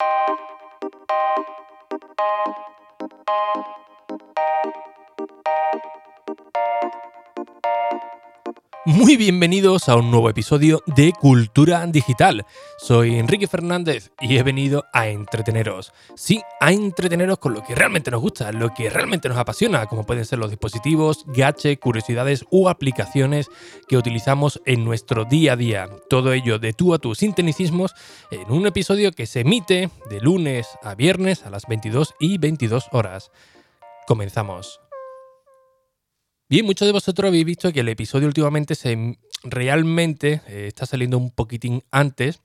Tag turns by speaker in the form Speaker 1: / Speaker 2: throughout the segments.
Speaker 1: Thank you. Muy bienvenidos a un nuevo episodio de Cultura Digital. Soy Enrique Fernández y he venido a entreteneros. Sí, a entreteneros con lo que realmente nos gusta, lo que realmente nos apasiona, como pueden ser los dispositivos, gadgets, curiosidades u aplicaciones que utilizamos en nuestro día a día. Todo ello de tú a tú sin tecnicismos en un episodio que se emite de lunes a viernes a las 22 y 22 horas. Comenzamos. Bien, muchos de vosotros habéis visto que el episodio últimamente se realmente eh, está saliendo un poquitín antes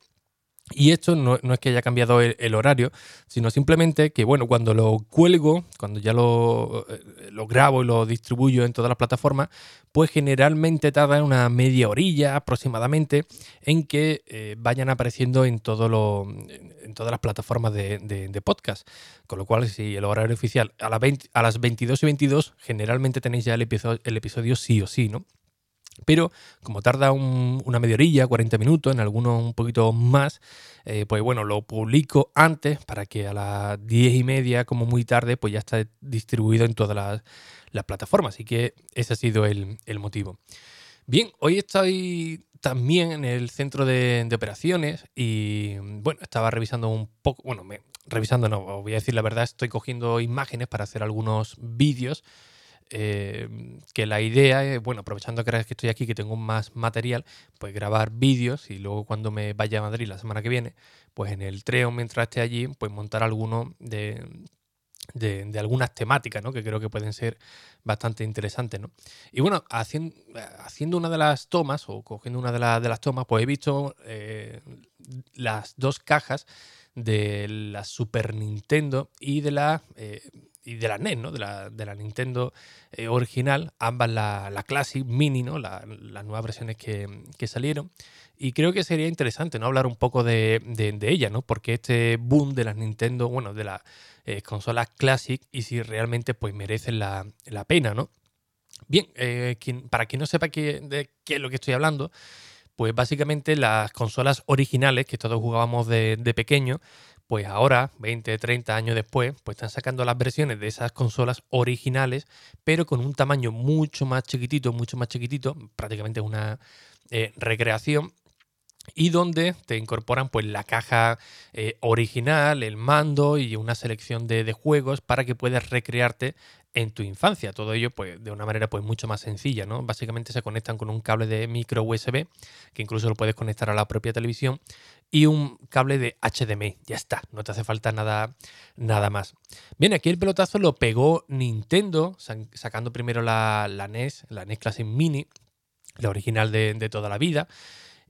Speaker 1: y esto no, es que haya cambiado el, horario, sino simplemente que, bueno, cuando lo cuelgo, cuando ya lo, eh, lo, grabo y lo distribuyo en todas las plataformas, pues generalmente tarda una media orilla aproximadamente en que eh, vayan apareciendo en, todo lo, en todas las plataformas de, podcast. Con lo cual, si el horario oficial a, a las 22 y 22, generalmente tenéis ya el episodio, el episodio sí o sí, ¿no? Pero como tarda una media orilla, 40 minutos, en algunos un poquito más, eh, pues bueno, lo publico antes para que a las 10 y media, como muy tarde, pues ya está distribuido en todas las, plataformas. Así que ese ha sido el, motivo. Bien, hoy estoy también en el centro de, operaciones y bueno, estaba revisando un poco, bueno, revisando no, voy a decir la verdad, estoy cogiendo imágenes para hacer algunos vídeos eh, que la idea es, bueno, aprovechando que estoy aquí, que tengo más material, pues grabar vídeos y luego cuando me vaya a Madrid la semana que viene, pues en el tren mientras esté allí, pues montar alguno de, de, algunas temáticas, ¿no? Que creo que pueden ser bastante interesantes, ¿no? Y bueno, haciendo, haciendo una de las tomas, o cogiendo una de, de las tomas, pues he visto eh, las dos cajas de la Super Nintendo y de la eh, y de la NES, ¿no? De la, de la Nintendo eh, original, ambas la, la, Classic Mini, ¿no? las nuevas versiones que, que, salieron. Y creo que sería interesante, ¿no? Hablar un poco de, de, ella, ¿no? Porque este boom de las Nintendo, bueno, de las eh, consolas Classic y si realmente pues merecen la, la pena, ¿no? Bien, eh, para quien no sepa qué, de qué es lo que estoy hablando, pues básicamente las consolas originales que todos jugábamos de, de pequeño, pues ahora, 20, 30 años después, pues están sacando las versiones de esas consolas originales, pero con un tamaño mucho más chiquitito, mucho más chiquitito, prácticamente una eh, recreación y donde te incorporan pues la caja eh, original, el mando y una selección de, juegos para que puedas recrearte en tu infancia. Todo ello pues de una manera pues mucho más sencilla, ¿no? Básicamente se conectan con un cable de micro USB que incluso lo puedes conectar a la propia televisión y un cable de HDMI. Ya está, no te hace falta nada, nada más. Bien, aquí el pelotazo lo pegó Nintendo, sacando primero la, NES, la NES Classic Mini, la original de toda la vida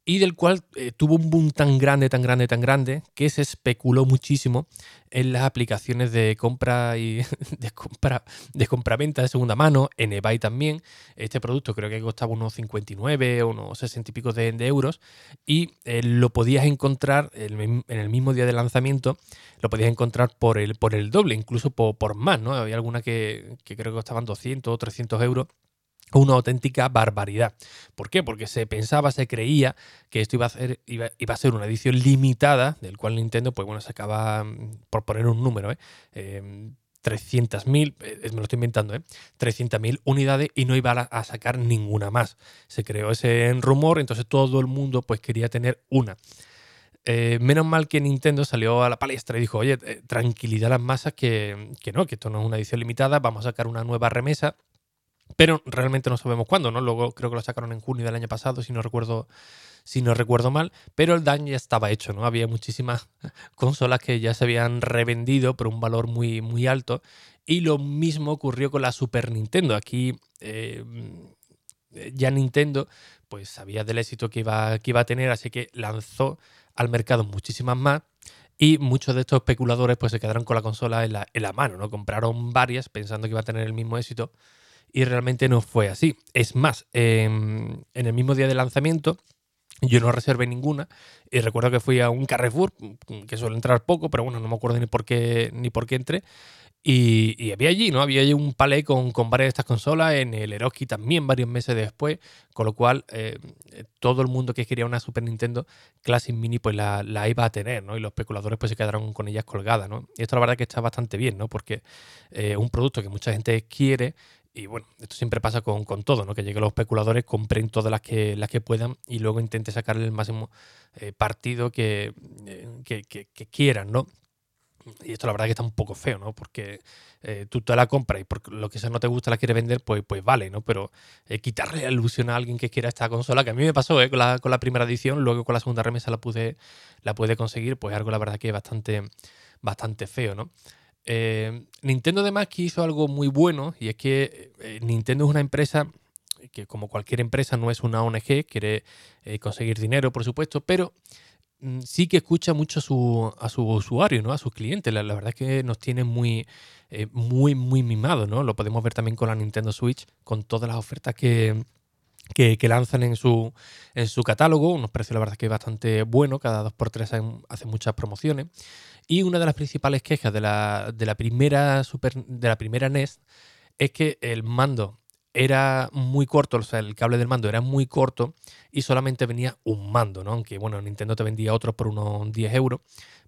Speaker 1: y del cual eh, tuvo un boom tan grande, tan grande, tan grande, que se especuló muchísimo en las aplicaciones de compra y de compra de compraventa de segunda mano, en eBay también. Este producto creo que costaba unos 59 o unos 60 y pico de, euros y eh, lo podías encontrar en el mismo día de lanzamiento, lo podías encontrar por el, por el doble, incluso por, por más, ¿no? Había alguna que, que creo que costaban 200 o 300 euros una auténtica barbaridad. ¿Por qué? Porque se pensaba, se creía que esto iba a ser, iba, a ser una edición limitada, del cual Nintendo, pues bueno, sacaba, mm, por poner un número, ¿eh? 300.000, em, eh, me lo estoy inventando, ¿eh? 300.000 unidades y no iba a, sacar ninguna más. Se creó ese rumor, entonces todo el mundo pues quería tener una. Eh, menos mal que Nintendo salió a la palestra y dijo, oye, eh, tranquilidad a las masas que, que no, que esto no es una edición limitada, vamos a sacar una nueva remesa pero realmente no sabemos cuándo, ¿no? Luego creo que lo sacaron en junio del año pasado, si no recuerdo, si no recuerdo mal, pero el daño ya estaba hecho, ¿no? Había muchísimas consolas que ya se habían revendido por un valor muy, muy alto. Y lo mismo ocurrió con la Super Nintendo. Aquí eh, ya Nintendo pues sabía del éxito que iba, que iba a tener, así que lanzó al mercado muchísimas más. Y muchos de estos especuladores pues se quedaron con la consola en la, en la mano, ¿no? Compraron varias pensando que iba a tener el mismo éxito y realmente no fue así. Es más, em, en el mismo día de lanzamiento yo no reservé ninguna y recuerdo que fui a un Carrefour, que suele entrar poco, pero bueno, no me acuerdo ni por qué, ni por qué entré. Y, había allí, ¿no? Había allí un palé con, con, varias de estas consolas, en el Eroski también varios meses después, con lo cual eh, todo el mundo que quería una Super Nintendo Classic Mini pues la, iba a tener, ¿no? Y los especuladores pues se quedaron con ellas colgadas, ¿no? Y esto la verdad que está bastante bien, ¿no? Porque eh, un producto que mucha gente quiere y bueno, esto siempre pasa con, todo, ¿no? Que lleguen los especuladores, compren todas las que, las que puedan y luego intenten sacarle el máximo eh, partido que, que, que quieran, ¿no? Y esto la verdad que está un poco feo, ¿no? Porque eh, tú te la compras y por lo que sea no te gusta la quiere vender, pues, pues vale, ¿no? Pero eh, quitarle la ilusión a alguien que quiera esta consola, que a mí me pasó ¿eh? con, la, con la primera edición, luego con la segunda remesa la pude, la pude conseguir, pues algo la verdad que es bastante, bastante feo, ¿no? Nintendo además que hizo algo muy bueno y es que Nintendo es una empresa que como cualquier empresa no es una ONG, quiere conseguir dinero, por supuesto, pero Mm, sí que escucha mucho a su, a su usuario, ¿no? A sus clientes. La, verdad es que nos tiene muy, eh, muy, muy mimados, ¿no? Lo podemos ver también con la Nintendo Switch, con todas las ofertas que, que, lanzan en su, en su catálogo. Unos precios, la verdad, que bastante bueno. Cada dos por tres hacen, muchas promociones. Y una de las principales quejas de la, de la primera Super, de la primera NES es que el mando era muy corto, o sea, el cable del mando era muy corto y solamente venía un mando, ¿no? Aunque, bueno, Nintendo te vendía otro por unos 10 euros,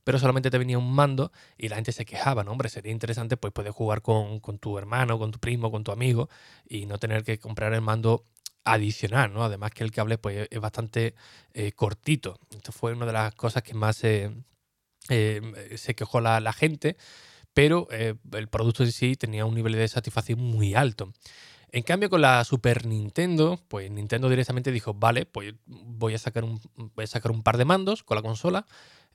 Speaker 1: pero solamente te venía un mando y la gente se quejaba, ¿no? Hombre, sería interesante pues poder jugar con, tu hermano, con tu primo, con tu amigo y no tener que comprar el mando adicional, ¿no? Además que el cable pues es bastante eh, cortito. Esto fue una de las cosas que más eh, se quejó la, gente, pero eh, el producto en sí tenía un nivel de satisfacción muy alto. En cambio, con la Super Nintendo, pues Nintendo directamente dijo, vale, pues voy a sacar un, voy a sacar un par de mandos con la consola,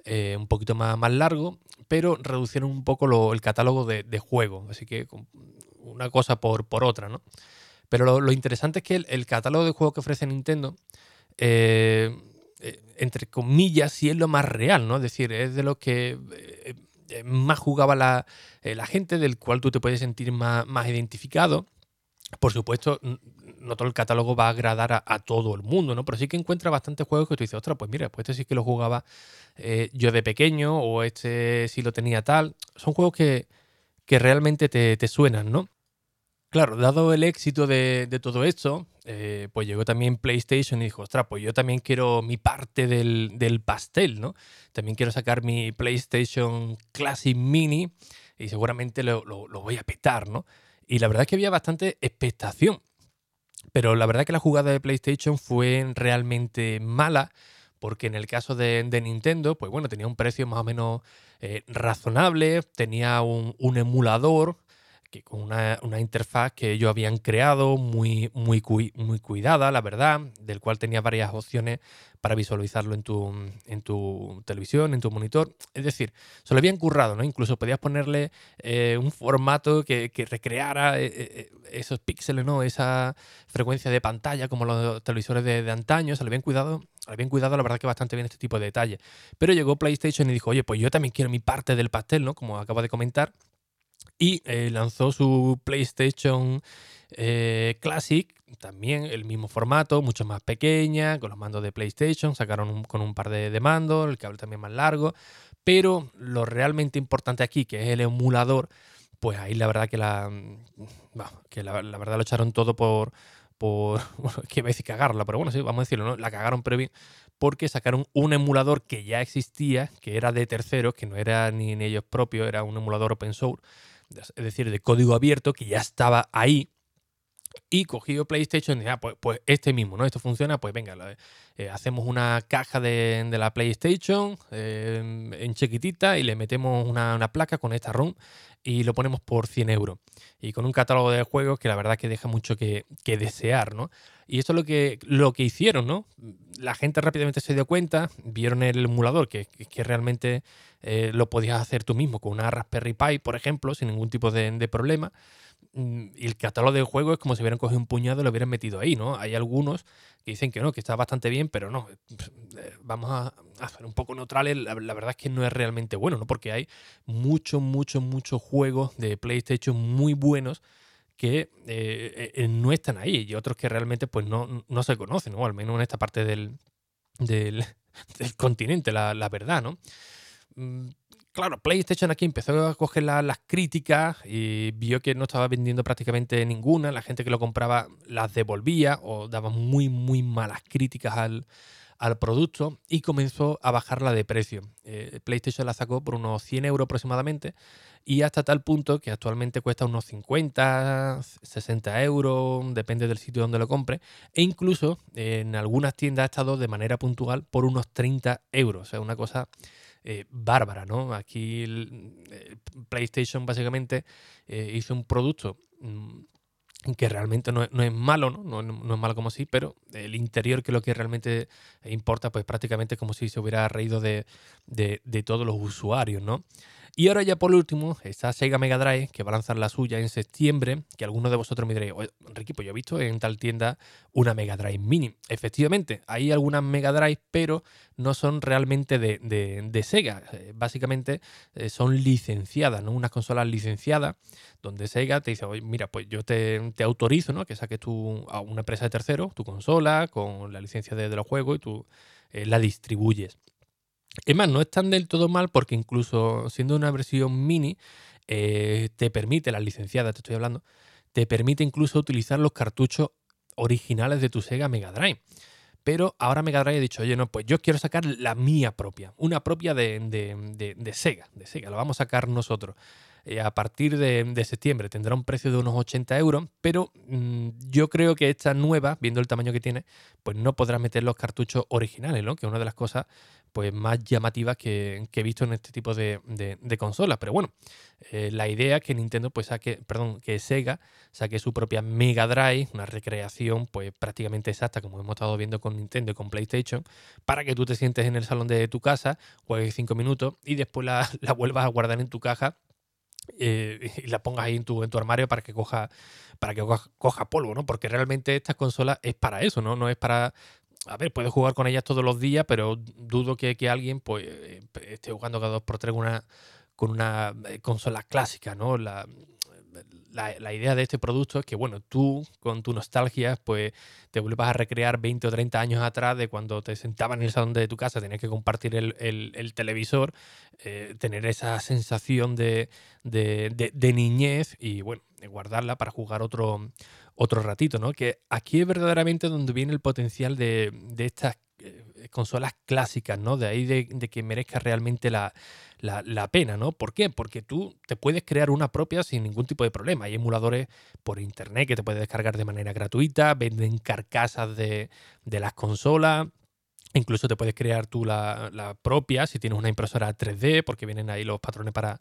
Speaker 1: eh, un poquito más, largo, pero reducieron un poco el catálogo de, de juegos. Así que una cosa por, por otra, ¿no? Pero lo, interesante es que el, catálogo de juegos que ofrece Nintendo, eh, eh, entre comillas, sí es lo más real, ¿no? Es decir, es de lo que más jugaba la, gente, del cual tú te puedes sentir más, más identificado por supuesto, no todo el catálogo va a agradar a, todo el mundo, ¿no? Pero sí que encuentra bastantes juegos que tú dices, ostras, pues mira, pues este sí que lo jugaba eh, yo de pequeño, o este sí lo tenía tal. Son juegos que, realmente te, suenan, ¿no? Claro, dado el éxito de, todo esto, eh, pues llegó también PlayStation y dijo, ostras, pues yo también quiero mi parte del, pastel, ¿no? También quiero sacar mi PlayStation Classic Mini y seguramente lo, voy a petar, ¿no? Y la verdad es que había bastante expectación. Pero la verdad es que la jugada de PlayStation fue realmente mala, porque en el caso de, Nintendo, pues bueno, tenía un precio más o menos eh, razonable, tenía un, emulador que con una, interfaz que ellos habían creado muy, muy, muy cuidada, la verdad, del cual tenía varias opciones para visualizarlo en tu, en tu televisión, en tu monitor. Es decir, se lo habían currado, ¿no? Incluso podías ponerle eh, un formato que, recreara eh, eh, esos píxeles, ¿no? Esa frecuencia de pantalla como los televisores de, antaño. Se lo habían cuidado. Habían cuidado, la verdad, que bastante bien este tipo de detalles. Pero llegó PlayStation y dijo, oye, pues yo también quiero mi parte del pastel, ¿no? Como acabo de comentar. Y lanzó su PlayStation Classic también el mismo formato, mucho más pequeña, con los mandos de PlayStation, sacaron con un par de, mandos, el cable también más largo, pero lo realmente importante aquí, que es el emulador, pues ahí la verdad que la, que la, verdad lo echaron todo por, por que iba decir cagarla, pero bueno, sí, vamos a decirlo, ¿no? La cagaron pero porque sacaron un emulador que ya existía, que era de terceros, que no era ni en ellos propios, era un emulador open source, es decir, de código abierto, que ya estaba ahí, y cogido PlayStation y ah, pues, pues, este mismo, ¿no? Esto funciona, pues venga, eh, hacemos una caja de, la PlayStation eh, en chiquitita y le metemos una, placa con esta ROM y lo ponemos por 100 euros. Y con un catálogo de juegos que la verdad que deja mucho que, desear, ¿no? Y esto es lo que, lo que hicieron, ¿no? La gente rápidamente se dio cuenta, vieron el emulador, que, que realmente eh, lo podías hacer tú mismo con una Raspberry Pi, por ejemplo, sin ningún tipo de, de problema. Mm, y el catálogo de juegos es como si hubieran cogido un puñado y lo hubieran metido ahí, ¿no? Hay algunos que dicen que no, que está bastante bien, pero no. Eh, vamos a, hacer un poco neutrales. La, verdad es que no es realmente bueno, ¿no? Porque hay muchos, muchos, muchos juegos de PlayStation muy buenos que eh, eh, no están ahí y otros que realmente pues no, no se conocen, ¿no? Al menos en esta parte del, del, continente, la, la verdad, ¿no? Mm, Claro, PlayStation aquí empezó a coger las críticas y vio que no estaba vendiendo prácticamente ninguna. La gente que lo compraba las devolvía o daba muy, muy malas críticas al, producto y comenzó a bajarla de precio. Eh, PlayStation la sacó por unos 100 euros aproximadamente y hasta tal punto que actualmente cuesta unos 50, 60 euros, depende del sitio donde lo compre. E incluso en algunas tiendas ha estado de manera puntual por unos 30 euros. O sea, una cosa eh, bárbara, ¿no? Aquí PlayStation básicamente eh, hizo un producto mm, que realmente no, es malo, ¿no? ¿no? es malo como sí, pero el interior que lo que realmente importa, pues prácticamente como si se hubiera reído de, de todos los usuarios, ¿no? Y ahora ya por último, está Sega Mega Drive, que va a lanzar la suya en septiembre, que algunos de vosotros me diréis, Enrique, pues yo he visto en tal tienda una Mega Drive Mini. Efectivamente, hay algunas Mega Drive, pero no son realmente de, Sega. Eh, básicamente eh, son licenciadas, ¿no? Unas consolas licenciadas, donde Sega te dice, oye, mira, pues yo te, autorizo, ¿no? Que saques tú a una empresa de tercero, tu consola, con la licencia de, los juegos y tú eh, la distribuyes. Es más, no están del todo mal porque incluso siendo una versión mini, eh, te permite, la licenciada te estoy hablando, te permite incluso utilizar los cartuchos originales de tu Sega Mega Drive. Pero ahora Mega Drive ha dicho, oye, no, pues yo quiero sacar la mía propia, una propia de, de Sega, de Sega, la vamos a sacar nosotros. Eh, a partir de, septiembre tendrá un precio de unos 80 euros, pero mm, yo creo que esta nueva, viendo el tamaño que tiene, pues no podrá meter los cartuchos originales, ¿no? Que una de las cosas pues, más llamativas que, he visto en este tipo de, consolas. Pero bueno, eh, la idea es que Nintendo pues saque, perdón, que Sega saque su propia Mega Drive, una recreación pues prácticamente exacta, como hemos estado viendo con Nintendo y con PlayStation, para que tú te sientes en el salón de tu casa, juegues 5 minutos y después la, vuelvas a guardar en tu caja eh, y la pongas ahí en tu, en tu armario para que coja para que coja, polvo, ¿no? Porque realmente esta consola es para eso, ¿no? No es para a ver, puedes jugar con ellas todos los días, pero dudo que, que alguien pues eh, esté jugando cada dos por tres una, con una eh, consola clásica, ¿no? La, la, idea de este producto es que, bueno, tú con tu nostalgia, pues te vuelvas a recrear 20 o 30 años atrás de cuando te sentabas en el salón de tu casa, tenías que compartir el, televisor, eh, tener esa sensación de, niñez y, bueno, guardarla para jugar otro, otro ratito, ¿no? Que aquí es verdaderamente donde viene el potencial de, de estas eh, consolas clásicas, ¿no? De ahí de, que merezca realmente la, pena, ¿no? ¿Por qué? Porque tú te puedes crear una propia sin ningún tipo de problema. Hay emuladores por internet que te puedes descargar de manera gratuita, venden carcasas de, las consolas. Incluso te puedes crear tú la, la propia si tienes una impresora 3D, porque vienen ahí los patrones para,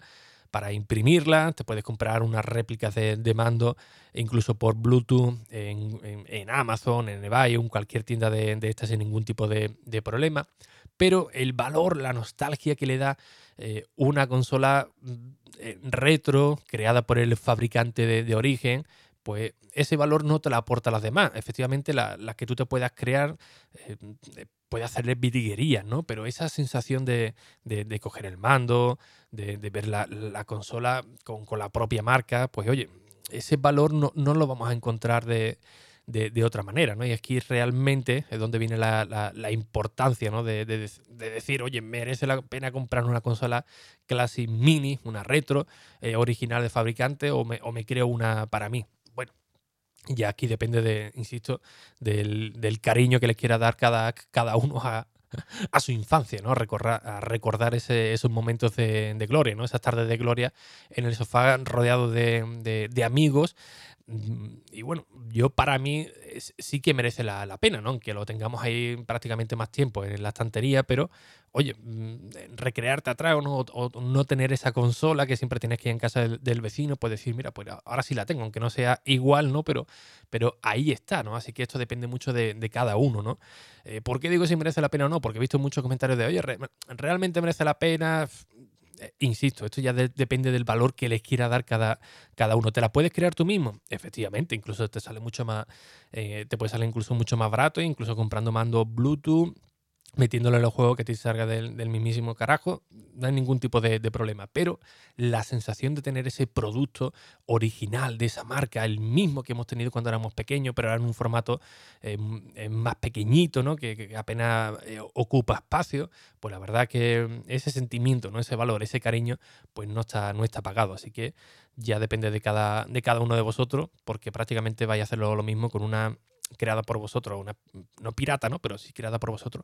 Speaker 1: para imprimirla, te puedes comprar unas réplicas de, mando, incluso por Bluetooth en, Amazon, en eBay, en cualquier tienda de, estas sin ningún tipo de, problema. Pero el valor, la nostalgia que le da eh, una consola eh, retro creada por el fabricante de, origen, pues ese valor no te la aporta las demás. Efectivamente, las la que tú te puedas crear eh, puede hacerle vidiguerías, ¿no? Pero esa sensación de, coger el mando, de, ver la, consola con, la propia marca, pues oye, ese valor no, lo vamos a encontrar de, otra manera, ¿no? Y aquí realmente es donde viene la, importancia, ¿no? De, decir, oye, merece la pena comprar una consola Classic Mini, una retro, eh, original de fabricante, o me, o me creo una para mí. Ya aquí depende de, insisto, del, cariño que le quiera dar cada, cada uno a, su infancia, ¿no? Recordar, a recordar esos momentos de, gloria, ¿no? Esas tardes de gloria en el sofá rodeado de, amigos y bueno, yo para mí sí que merece la, pena, ¿no? Aunque lo tengamos ahí prácticamente más tiempo en la estantería, pero oye, mm, recrearte atrás o no, no tener esa consola que siempre tienes que ir en casa del, vecino, pues decir, mira, pues ahora sí la tengo, aunque no sea igual, ¿no? Pero, pero ahí está, ¿no? Así que esto depende mucho de, cada uno, ¿no? Eh, ¿Por qué digo si merece la pena o no? Porque he visto muchos comentarios de, oye, ¿realmente merece la pena? Insisto, esto ya depende del valor que les quiera dar cada, cada uno. ¿Te la puedes crear tú mismo? Efectivamente, incluso te sale mucho más, eh, te puede salir incluso mucho más barato, incluso comprando mando Bluetooth metiéndolo en los juegos que te salga del, mismísimo carajo, no hay ningún tipo de, problema. Pero la sensación de tener ese producto original de esa marca, el mismo que hemos tenido cuando éramos pequeños, pero ahora en un formato eh, eh, más pequeñito, ¿no? Que, apenas eh, ocupa espacio, pues la verdad que ese sentimiento, ¿no? ese valor, ese cariño, pues no está, no está pagado. Así que ya depende de cada, de cada uno de vosotros, porque prácticamente vais a hacerlo lo mismo con una creada por vosotros, una no pirata, ¿no? Pero sí creada por vosotros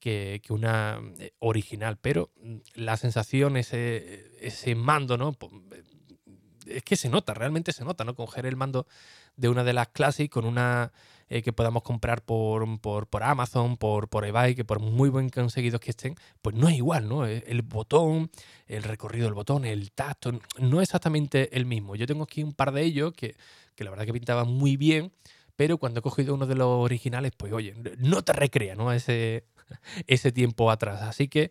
Speaker 1: que, una eh, original, pero mm, la sensación, ese, ese mando, ¿no? Eh, es que se nota, realmente se nota, ¿no? Coger el mando de una de las clases con una eh, que podamos comprar por, por, por, Amazon, por, por eBay, que por muy buen conseguidos que estén, pues no es igual, ¿no? El botón, el recorrido del botón, el tacto, no es exactamente el mismo. Yo tengo aquí un par de ellos que, que la verdad que pintaban muy bien, pero cuando he cogido uno de los originales, pues oye, no te recrea, ¿no? Ese, ese tiempo atrás. Así que,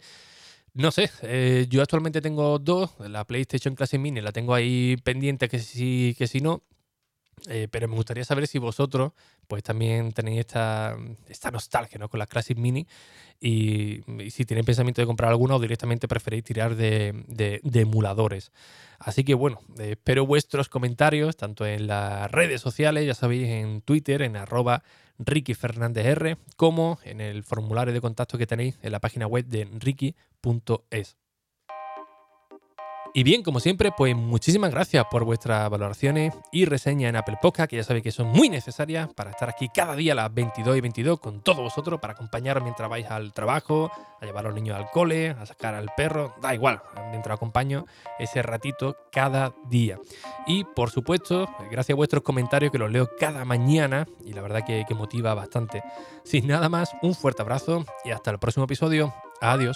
Speaker 1: no sé, eh, yo actualmente tengo dos, la PlayStation Classic Mini la tengo ahí pendiente que sí, que si no, eh, pero me gustaría saber si vosotros pues también tenéis esta, esta nostalgia ¿no? con las Classic Mini y, si tenéis pensamiento de comprar alguna o directamente preferéis tirar de, de, emuladores. Así que bueno, espero vuestros comentarios tanto en las redes sociales, ya sabéis, en Twitter, en arroba Ricky Fernández R, como en el formulario de contacto que tenéis en la página web de ricky.es. Y bien, como siempre, pues muchísimas gracias por vuestras valoraciones y reseñas en Apple Podcast, que ya sabéis que son muy necesarias para estar aquí cada día a las 22 y 22 con todos vosotros, para acompañaros mientras vais al trabajo, a llevar a los niños al cole, a sacar al perro, da igual, mientras acompaño ese ratito cada día. Y por supuesto, gracias a vuestros comentarios que los leo cada mañana y la verdad que, que motiva bastante. Sin nada más, un fuerte abrazo y hasta el próximo episodio. Adiós.